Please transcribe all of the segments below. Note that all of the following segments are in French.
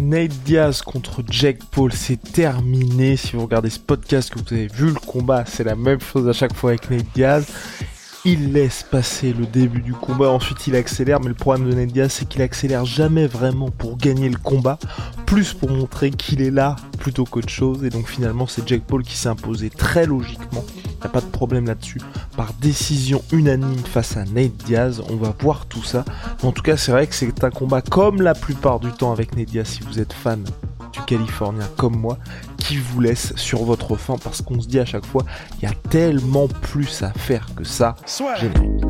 Nate Diaz contre Jack Paul, c'est terminé. Si vous regardez ce podcast, que vous avez vu le combat, c'est la même chose à chaque fois avec Nate Diaz. Il laisse passer le début du combat, ensuite il accélère, mais le problème de Ned Diaz c'est qu'il accélère jamais vraiment pour gagner le combat, plus pour montrer qu'il est là plutôt qu'autre chose, et donc finalement c'est Jack Paul qui s'est imposé très logiquement, il a pas de problème là-dessus, par décision unanime face à Nate Diaz, on va voir tout ça, en tout cas c'est vrai que c'est un combat comme la plupart du temps avec Nate Diaz si vous êtes fan du Californien comme moi qui vous laisse sur votre faim parce qu'on se dit à chaque fois il y a tellement plus à faire que ça. Générique.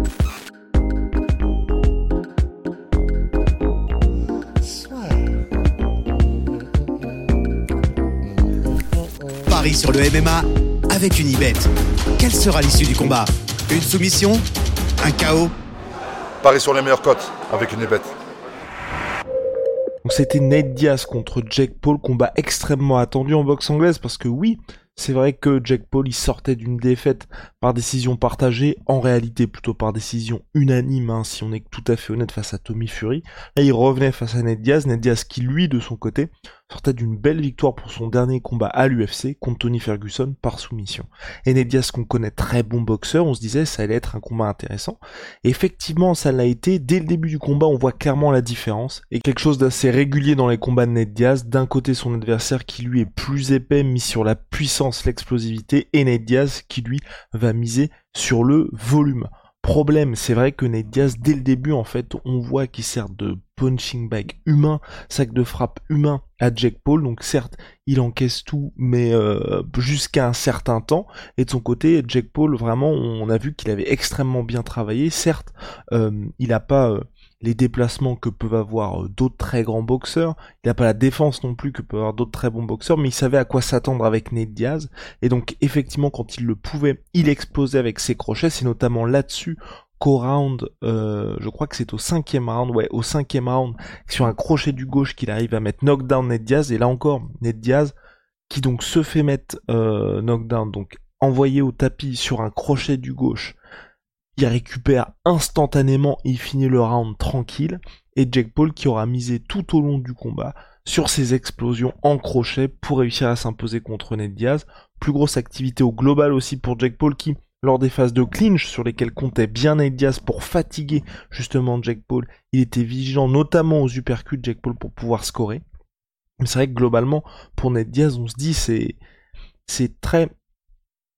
Paris sur le MMA avec une ibet. Quelle sera l'issue du combat? Une soumission? Un chaos? Paris sur les meilleures cotes avec une ibet. Donc c'était Nate Diaz contre Jack Paul, combat extrêmement attendu en boxe anglaise parce que oui, c'est vrai que Jack Paul il sortait d'une défaite par décision partagée, en réalité plutôt par décision unanime, hein, si on est tout à fait honnête face à Tommy Fury. Là il revenait face à Ned Diaz, Ned Diaz qui lui de son côté sortait d'une belle victoire pour son dernier combat à l'UFC contre Tony Ferguson par soumission. Ned Diaz qu'on connaît très bon boxeur, on se disait ça allait être un combat intéressant. Effectivement ça l'a été, dès le début du combat on voit clairement la différence, et quelque chose d'assez régulier dans les combats de Ned d'un côté son adversaire qui lui est plus épais, mis sur la puissance, l'explosivité, et Ned qui lui va miser sur le volume. Problème, c'est vrai que Diaz, dès le début, en fait, on voit qu'il sert de punching bag humain, sac de frappe humain à Jack Paul. Donc certes, il encaisse tout, mais euh, jusqu'à un certain temps. Et de son côté, Jack Paul, vraiment, on a vu qu'il avait extrêmement bien travaillé. Certes, euh, il n'a pas euh, les déplacements que peuvent avoir d'autres très grands boxeurs. Il n'a pas la défense non plus que peuvent avoir d'autres très bons boxeurs, mais il savait à quoi s'attendre avec Nate Diaz. Et donc effectivement, quand il le pouvait, il explosait avec ses crochets. C'est notamment là-dessus qu'au round, euh, je crois que c'est au cinquième round, ouais, au cinquième round, sur un crochet du gauche qu'il arrive à mettre knockdown Ned Diaz, et là encore, Ned Diaz, qui donc se fait mettre euh, knockdown, donc envoyé au tapis sur un crochet du gauche, il récupère instantanément, il finit le round tranquille, et Jack Paul qui aura misé tout au long du combat sur ses explosions en crochet pour réussir à s'imposer contre Ned Diaz. Plus grosse activité au global aussi pour Jack Paul qui lors des phases de clinch sur lesquelles comptait bien Nate Diaz pour fatiguer justement Jack Paul, il était vigilant notamment aux uppercuts de Jack Paul pour pouvoir scorer. Mais c'est vrai que globalement, pour Nate Diaz, on se dit c'est c'est très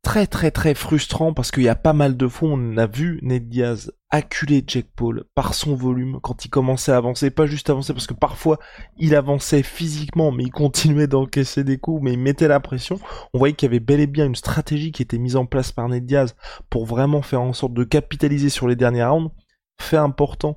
très très très frustrant parce qu'il y a pas mal de fois on a vu Ned Diaz acculer Jack Paul par son volume quand il commençait à avancer, pas juste avancer parce que parfois il avançait physiquement mais il continuait d'encaisser des coups mais il mettait la pression. On voyait qu'il y avait bel et bien une stratégie qui était mise en place par Ned Diaz pour vraiment faire en sorte de capitaliser sur les derniers rounds. Fait important,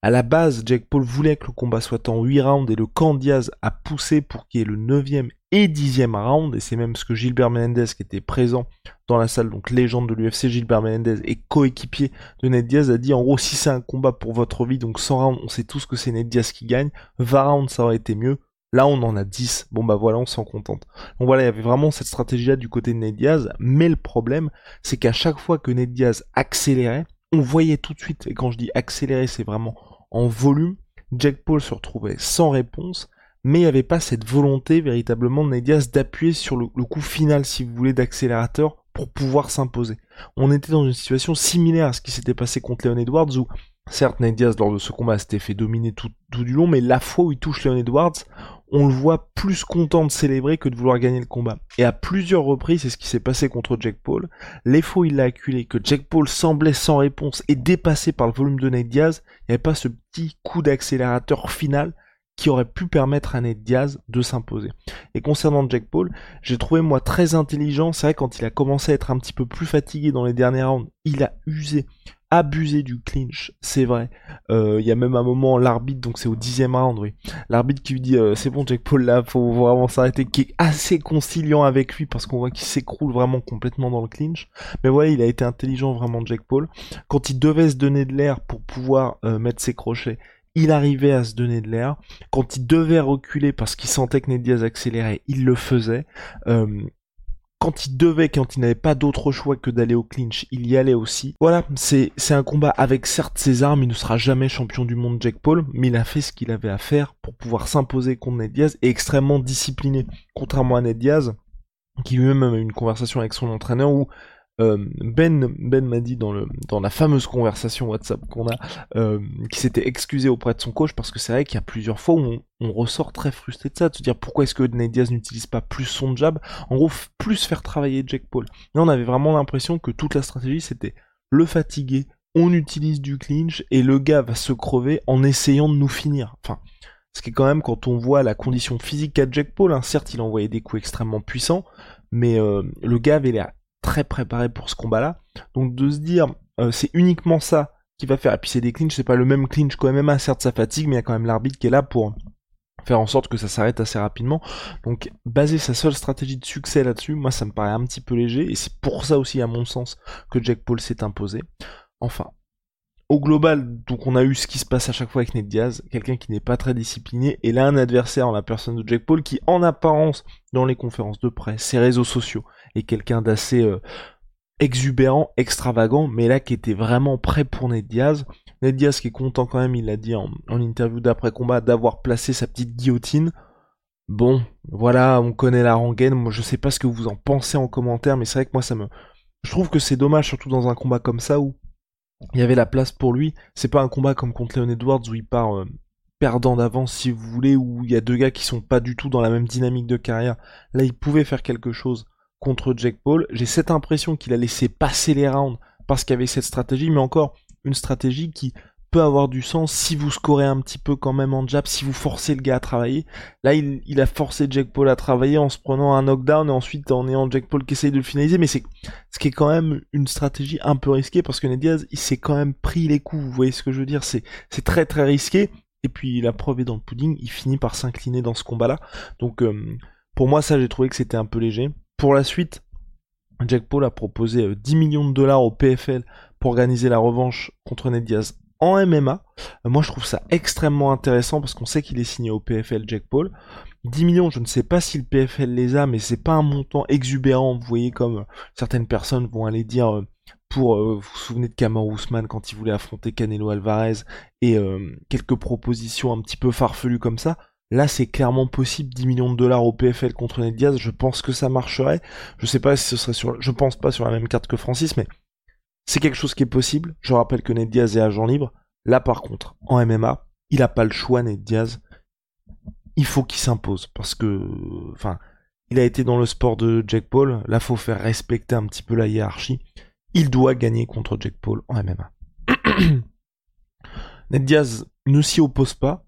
à la base, Jack Paul voulait que le combat soit en 8 rounds et le camp Diaz a poussé pour qu'il y ait le 9e et 10e round, et c'est même ce que Gilbert Menendez qui était présent dans la salle, donc légende de l'UFC, Gilbert Menendez et coéquipier de Ned Diaz a dit en gros si c'est un combat pour votre vie, donc 100 rounds, on sait tous que c'est Ned Diaz qui gagne, 20 rounds ça aurait été mieux, Là, on en a 10. Bon, bah voilà, on s'en contente. Donc voilà, il y avait vraiment cette stratégie-là du côté de Ned Diaz. Mais le problème, c'est qu'à chaque fois que Ned Diaz accélérait, on voyait tout de suite, et quand je dis accélérer, c'est vraiment en volume, Jack Paul se retrouvait sans réponse, mais il n'y avait pas cette volonté véritablement de Diaz d'appuyer sur le, coup final, si vous voulez, d'accélérateur pour pouvoir s'imposer. On était dans une situation similaire à ce qui s'était passé contre Leon Edwards où Certes, Nate Diaz, lors de ce combat, s'était fait dominer tout, du long, mais la fois où il touche Leon Edwards, on le voit plus content de célébrer que de vouloir gagner le combat. Et à plusieurs reprises, c'est ce qui s'est passé contre Jack Paul. Les fois où il l'a acculé, que Jack Paul semblait sans réponse et dépassé par le volume de Nate Diaz, il n'y avait pas ce petit coup d'accélérateur final qui aurait pu permettre à Nate Diaz de s'imposer. Et concernant Jack Paul, j'ai trouvé moi très intelligent, c'est vrai quand il a commencé à être un petit peu plus fatigué dans les derniers rounds, il a usé abusé du clinch, c'est vrai. Euh, il y a même un moment, l'arbitre, donc c'est au dixième round, oui. L'arbitre qui lui dit euh, c'est bon Jack Paul là, faut vraiment s'arrêter, qui est assez conciliant avec lui parce qu'on voit qu'il s'écroule vraiment complètement dans le clinch. Mais voilà, il a été intelligent vraiment Jack Paul. Quand il devait se donner de l'air pour pouvoir euh, mettre ses crochets, il arrivait à se donner de l'air. Quand il devait reculer parce qu'il sentait que Ned accélérait, il le faisait. Euh, quand il devait, quand il n'avait pas d'autre choix que d'aller au clinch, il y allait aussi. Voilà, c'est, un combat avec certes ses armes, il ne sera jamais champion du monde Jack Paul, mais il a fait ce qu'il avait à faire pour pouvoir s'imposer contre Ned Diaz et extrêmement discipliné. Contrairement à Ned Diaz, qui lui-même a eu une conversation avec son entraîneur où euh, ben Ben m'a dit dans le dans la fameuse conversation WhatsApp qu'on a euh, qui s'était excusé auprès de son coach parce que c'est vrai qu'il y a plusieurs fois où on, ressort très frustré de ça, de se dire pourquoi est-ce que Ned n'utilise pas plus son jab, en gros plus faire travailler Jack Paul. Là on avait vraiment l'impression que toute la stratégie c'était le fatiguer, on utilise du clinch et le gars va se crever en essayant de nous finir. Enfin, ce qui est quand même quand on voit la condition physique qu'a Jack Paul, hein, certes il envoyait des coups extrêmement puissants, mais euh, le gars avait l'air très préparé pour ce combat-là. Donc de se dire, euh, c'est uniquement ça qui va faire. Et puis c'est des clinches, c'est pas le même clinch quand même, hein, certes ça fatigue, mais il y a quand même l'arbitre qui est là pour faire en sorte que ça s'arrête assez rapidement. Donc baser sa seule stratégie de succès là-dessus, moi ça me paraît un petit peu léger, et c'est pour ça aussi à mon sens que Jack Paul s'est imposé. Enfin, au global, donc on a eu ce qui se passe à chaque fois avec Ned Diaz, quelqu'un qui n'est pas très discipliné, et là un adversaire en la personne de Jack Paul qui en apparence, dans les conférences de presse, ses réseaux sociaux, est quelqu'un d'assez euh, exubérant, extravagant, mais là qui était vraiment prêt pour Ned Diaz. Ned Diaz qui est content quand même, il l'a dit en, interview d'après-combat, d'avoir placé sa petite guillotine. Bon, voilà, on connaît la rengaine, moi je sais pas ce que vous en pensez en commentaire, mais c'est vrai que moi ça me... Je trouve que c'est dommage, surtout dans un combat comme ça où il y avait la place pour lui. C'est pas un combat comme contre Leon Edwards où il part euh, perdant d'avance si vous voulez, où il y a deux gars qui sont pas du tout dans la même dynamique de carrière. Là, il pouvait faire quelque chose contre Jack Paul. J'ai cette impression qu'il a laissé passer les rounds parce qu'il y avait cette stratégie, mais encore une stratégie qui peut avoir du sens si vous scorez un petit peu quand même en jab, si vous forcez le gars à travailler. Là, il, a forcé Jack Paul à travailler en se prenant un knockdown et ensuite en ayant Jack Paul qui essaye de le finaliser, mais c'est ce qui est quand même une stratégie un peu risquée parce que Ned Diaz, il s'est quand même pris les coups, vous voyez ce que je veux dire, c'est très très risqué. Et puis la preuve est dans le pudding, il finit par s'incliner dans ce combat-là. Donc euh, pour moi, ça, j'ai trouvé que c'était un peu léger. Pour la suite, Jack Paul a proposé 10 euh, millions de dollars au PFL pour organiser la revanche contre Ned Diaz en MMA. Euh, moi, je trouve ça extrêmement intéressant parce qu'on sait qu'il est signé au PFL Jack Paul. 10 millions, je ne sais pas si le PFL les a, mais c'est pas un montant exubérant. Vous voyez comme euh, certaines personnes vont aller dire euh, pour vous vous souvenez de Kamar Ousmane quand il voulait affronter Canelo Alvarez et quelques propositions un petit peu farfelues comme ça. Là, c'est clairement possible, 10 millions de dollars au PFL contre Ned Diaz, je pense que ça marcherait. Je sais pas si ce serait sur, je pense pas sur la même carte que Francis, mais c'est quelque chose qui est possible. Je rappelle que Ned Diaz est agent libre. Là, par contre, en MMA, il n'a pas le choix, Ned Diaz. Il faut qu'il s'impose parce que, enfin, il a été dans le sport de Jack Paul. Là, faut faire respecter un petit peu la hiérarchie. Il doit gagner contre Jack Paul en MMA. Ned Diaz ne s'y oppose pas.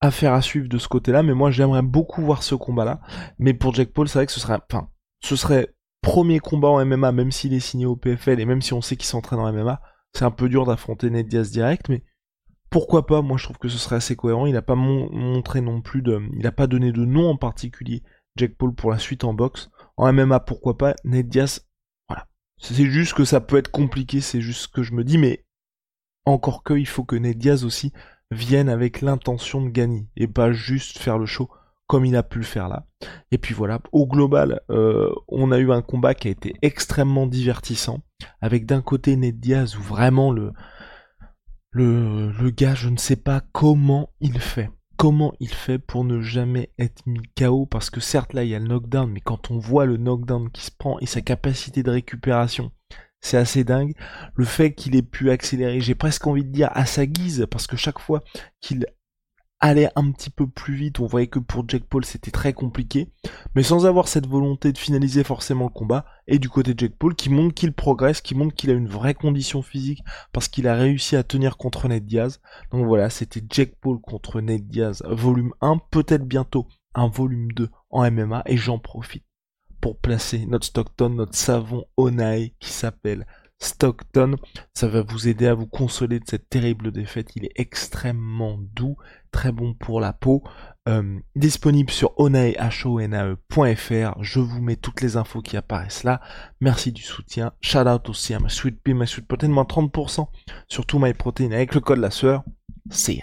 Affaire à suivre de ce côté-là, mais moi j'aimerais beaucoup voir ce combat-là. Mais pour Jack Paul, c'est vrai que ce serait, enfin, ce serait premier combat en MMA, même s'il est signé au PFL et même si on sait qu'il s'entraîne en MMA, c'est un peu dur d'affronter Ned Diaz direct, mais pourquoi pas? Moi, je trouve que ce serait assez cohérent. Il n'a pas montré non plus de, il n'a pas donné de nom en particulier Jack Paul pour la suite en boxe. En MMA, pourquoi pas? Ned Diaz, voilà. C'est juste que ça peut être compliqué, c'est juste ce que je me dis, mais encore que, il faut que Ned Diaz aussi vienne avec l'intention de gagner et pas juste faire le show comme il a pu le faire là. Et puis voilà, au global, euh, on a eu un combat qui a été extrêmement divertissant, avec d'un côté Ned Diaz où vraiment le, le, le gars, je ne sais pas comment il fait. Comment il fait pour ne jamais être mis KO Parce que certes là il y a le knockdown, mais quand on voit le knockdown qui se prend et sa capacité de récupération, c'est assez dingue. Le fait qu'il ait pu accélérer, j'ai presque envie de dire à sa guise, parce que chaque fois qu'il aller un petit peu plus vite. On voyait que pour Jack Paul c'était très compliqué, mais sans avoir cette volonté de finaliser forcément le combat. Et du côté de Jack Paul qui montre qu'il progresse, qui montre qu'il a une vraie condition physique parce qu'il a réussi à tenir contre Ned Diaz. Donc voilà, c'était Jack Paul contre Ned Diaz, volume 1, peut-être bientôt un volume 2 en MMA et j'en profite pour placer notre Stockton, notre savon Onae qui s'appelle Stockton. Ça va vous aider à vous consoler de cette terrible défaite. Il est extrêmement doux, très bon pour la peau. Euh, disponible sur onae.fr. Je vous mets toutes les infos qui apparaissent là. Merci du soutien. Shout out aussi à ma Sweet Pea, ma Sweet Protein, moins 30% sur tout MyProtein avec le code la sueur. See.